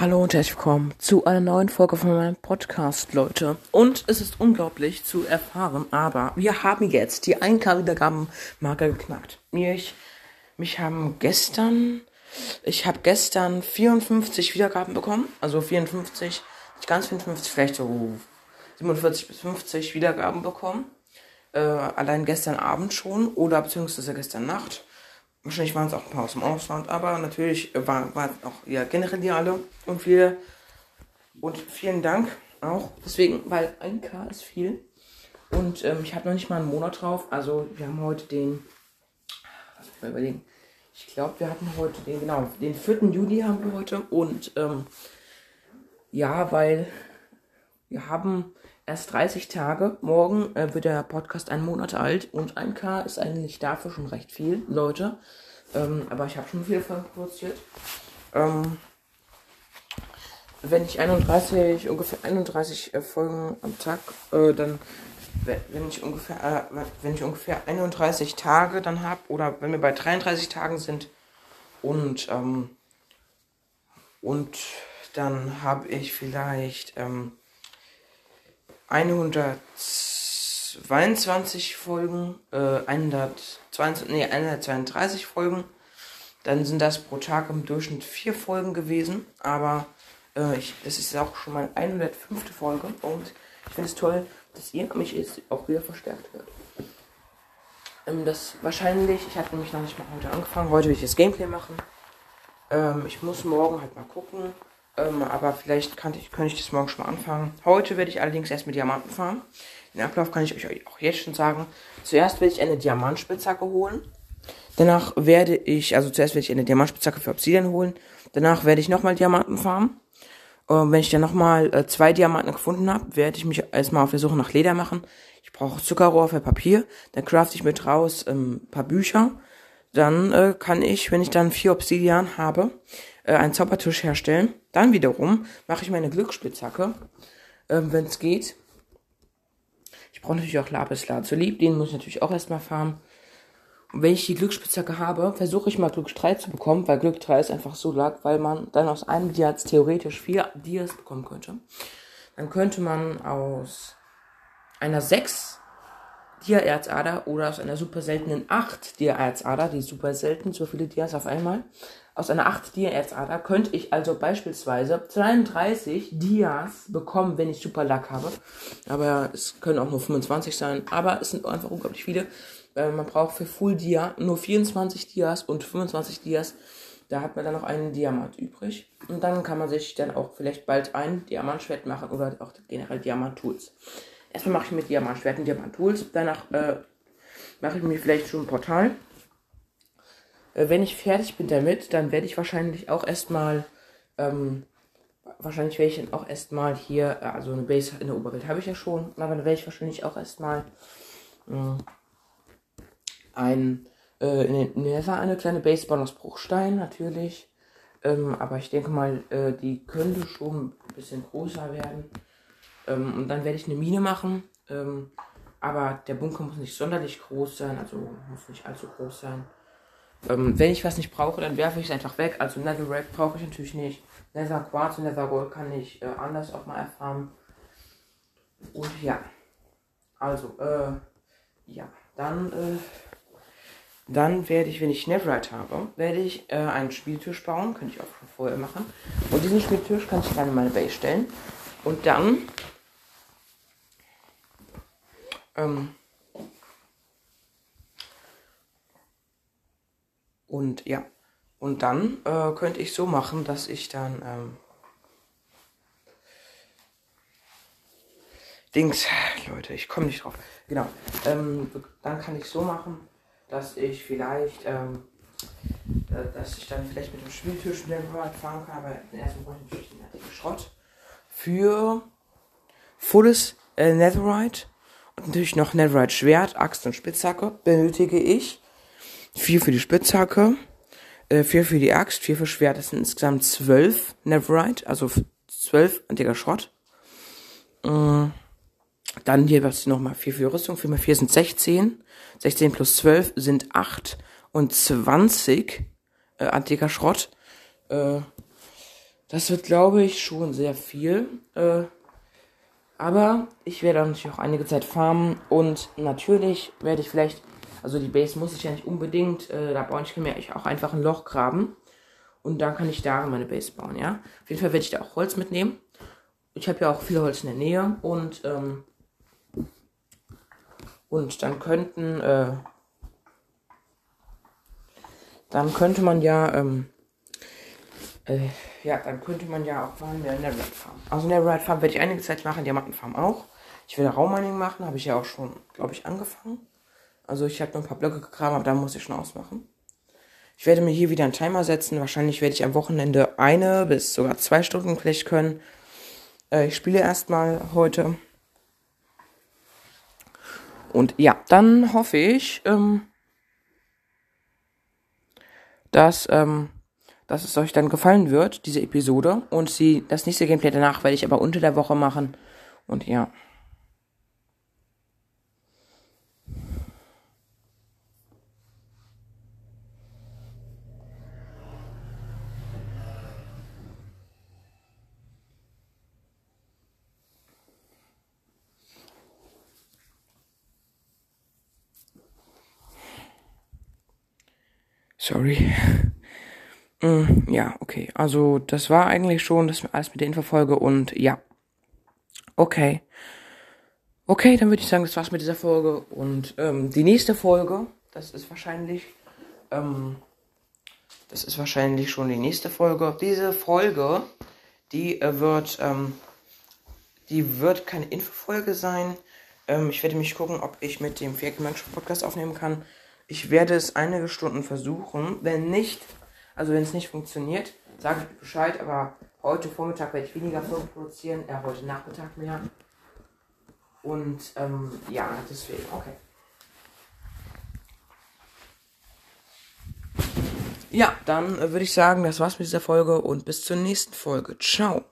Hallo und herzlich willkommen zu einer neuen Folge von meinem Podcast, Leute. Und es ist unglaublich zu erfahren, aber wir haben jetzt die 1K-Wiedergabenmarke geknackt. Mich, mich haben gestern, ich habe gestern 54 Wiedergaben bekommen, also 54, nicht ganz 54, vielleicht so 47 bis 50 Wiedergaben bekommen. Äh, allein gestern Abend schon oder beziehungsweise gestern Nacht. Wahrscheinlich waren es auch ein paar aus dem Ausland, aber natürlich waren, waren auch ja, generell die alle und viele. Und vielen Dank auch. Deswegen, weil 1K ist viel. Und ähm, ich habe noch nicht mal einen Monat drauf. Also wir haben heute den. Lass mich mal überlegen. Ich glaube, wir hatten heute den, genau, den 4. Juli haben wir heute. Und ähm, ja, weil wir haben erst 30 Tage. Morgen äh, wird der Podcast einen Monat alt und 1K ist eigentlich dafür schon recht viel, Leute. Ähm, aber ich habe schon viele Folgen produziert. Ähm, wenn ich 31, ungefähr 31 äh, Folgen am Tag, äh, dann, wenn ich ungefähr, äh, wenn ich ungefähr 31 Tage dann habe, oder wenn wir bei 33 Tagen sind und, ähm, und dann habe ich vielleicht, ähm, 122 Folgen, äh, 122, nee, 132 Folgen. Dann sind das pro Tag im Durchschnitt vier Folgen gewesen. Aber äh, ich, das ist auch schon mal 105. Folge. Und ich finde es toll, dass ihr mich jetzt auch wieder verstärkt wird. Ähm, das wahrscheinlich, ich hatte nämlich noch nicht mal heute angefangen. Heute will ich das Gameplay machen. Ähm, ich muss morgen halt mal gucken ähm, aber vielleicht kann ich, könnte ich das morgen schon mal anfangen. Heute werde ich allerdings erst mit Diamanten fahren. Den Ablauf kann ich euch auch jetzt schon sagen. Zuerst werde ich eine Diamantspitzhacke holen. Danach werde ich, also zuerst werde ich eine Diamantspitzhacke für Obsidian holen. Danach werde ich nochmal Diamanten farmen. Und wenn ich dann nochmal äh, zwei Diamanten gefunden habe, werde ich mich erstmal auf der Suche nach Leder machen. Ich brauche Zuckerrohr für Papier. Dann crafte ich mit raus ähm, ein paar Bücher. Dann äh, kann ich, wenn ich dann vier Obsidian habe, äh, einen Zaubertisch herstellen. Dann wiederum mache ich meine Glücksspitzhacke, äh, wenn es geht. Ich brauche natürlich auch Lapis Lazuli, den muss ich natürlich auch erstmal farmen. Und wenn ich die Glücksspitzhacke habe, versuche ich mal Glück 3 zu bekommen, weil Glück 3 ist einfach so lag, weil man dann aus einem Dias theoretisch vier Dias bekommen könnte. Dann könnte man aus einer 6 Dia-Erzader oder aus einer super seltenen 8 Dia-Erzader, die super selten, so viele Dias auf einmal, aus einer 8 Dia-Erzader könnte ich also beispielsweise 32 Dias bekommen, wenn ich super Lack habe. Aber es können auch nur 25 sein, aber es sind einfach unglaublich viele. Äh, man braucht für Full Dia nur 24 Dias und 25 Dias. Da hat man dann noch einen Diamant übrig. Und dann kann man sich dann auch vielleicht bald ein Diamantschwert machen oder auch generell Diamant-Tools. Erstmal mache ich mit Diamantschwerten Diamant-Tools. Danach äh, mache ich mir vielleicht schon ein Portal. Äh, wenn ich fertig bin damit, dann werde ich wahrscheinlich auch erstmal, ähm, wahrscheinlich werde ich dann auch erstmal hier, äh, also eine Base in der Oberwelt habe ich ja schon, aber dann werde ich wahrscheinlich auch erstmal äh, ein, äh, in den Nether eine kleine Base bauen aus Bruchstein, natürlich. Ähm, aber ich denke mal, äh, die könnte schon ein bisschen größer werden. Ähm, und dann werde ich eine Mine machen. Ähm, aber der Bunker muss nicht sonderlich groß sein, also muss nicht allzu groß sein. Ähm, wenn ich was nicht brauche, dann werfe ich es einfach weg. Also Netherrack brauche ich natürlich nicht. Nether Quartz und Nether Gold kann ich äh, anders auch mal erfahren. Und ja. Also, äh, ja. Dann, äh, dann werde ich, wenn ich Netherite habe, werde ich äh, einen Spieltisch bauen. Könnte ich auch schon vorher machen. Und diesen Spieltisch kann ich dann in meine Base stellen. Und dann, ähm, Und ja, und dann äh, könnte ich so machen, dass ich dann ähm, Dings, Leute, ich komme nicht drauf. Genau, ähm, dann kann ich so machen, dass ich vielleicht, ähm, dass ich dann vielleicht mit dem Spieltisch mit dem Fahrrad fahren kann, aber erstmal brauche ich natürlich den Schrott für volles äh, Netherite und natürlich noch Netherite Schwert, Axt und Spitzhacke benötige ich. Vier für die Spitzhacke, äh, vier für die Axt, vier für Schwert. Das sind insgesamt zwölf Neverite, also zwölf antiker Schrott. Äh, dann hier was nochmal vier für Rüstung. Vier mal vier sind 16. 16 plus 12 sind 8 und 20 äh, antiker Schrott. Äh, Das wird, glaube ich, schon sehr viel. Äh, aber ich werde natürlich auch einige Zeit farmen und natürlich werde ich vielleicht, also die Base muss ich ja nicht unbedingt, äh, da baue ich mir auch einfach ein Loch graben und dann kann ich da meine Base bauen, ja. Auf jeden Fall werde ich da auch Holz mitnehmen. Ich habe ja auch viel Holz in der Nähe und ähm, und dann könnten äh, dann könnte man ja ähm, äh, ja, dann könnte man ja auch mal in der Red Farm. Also in der Red Farm werde ich einige Zeit machen, Diamantenfarm auch. Ich will Raummining machen, habe ich ja auch schon, glaube ich, angefangen. Also ich habe nur ein paar Blöcke gegraben, aber da muss ich schon ausmachen. Ich werde mir hier wieder einen Timer setzen. Wahrscheinlich werde ich am Wochenende eine bis sogar zwei Stunden vielleicht können. Äh, ich spiele erstmal heute. Und ja, dann hoffe ich, ähm, dass ähm, dass es euch dann gefallen wird, diese Episode. Und sie, das nächste Gameplay danach werde ich aber unter der Woche machen. Und ja. Sorry. Mm, ja, okay. Also das war eigentlich schon das alles mit der Infofolge und ja. Okay. Okay, dann würde ich sagen, das war's mit dieser Folge. Und ähm, die nächste Folge, das ist wahrscheinlich, ähm, das ist wahrscheinlich schon die nächste Folge. Diese Folge, die äh, wird, ähm, die wird keine Infofolge sein. Ähm, ich werde mich gucken, ob ich mit dem Vierkemensch Podcast aufnehmen kann. Ich werde es einige Stunden versuchen. Wenn nicht, also wenn es nicht funktioniert, sage ich Bescheid, aber heute Vormittag werde ich weniger Folgen produzieren, äh, heute Nachmittag mehr. Und ähm, ja, deswegen, okay. Ja, dann äh, würde ich sagen, das war's mit dieser Folge und bis zur nächsten Folge. Ciao.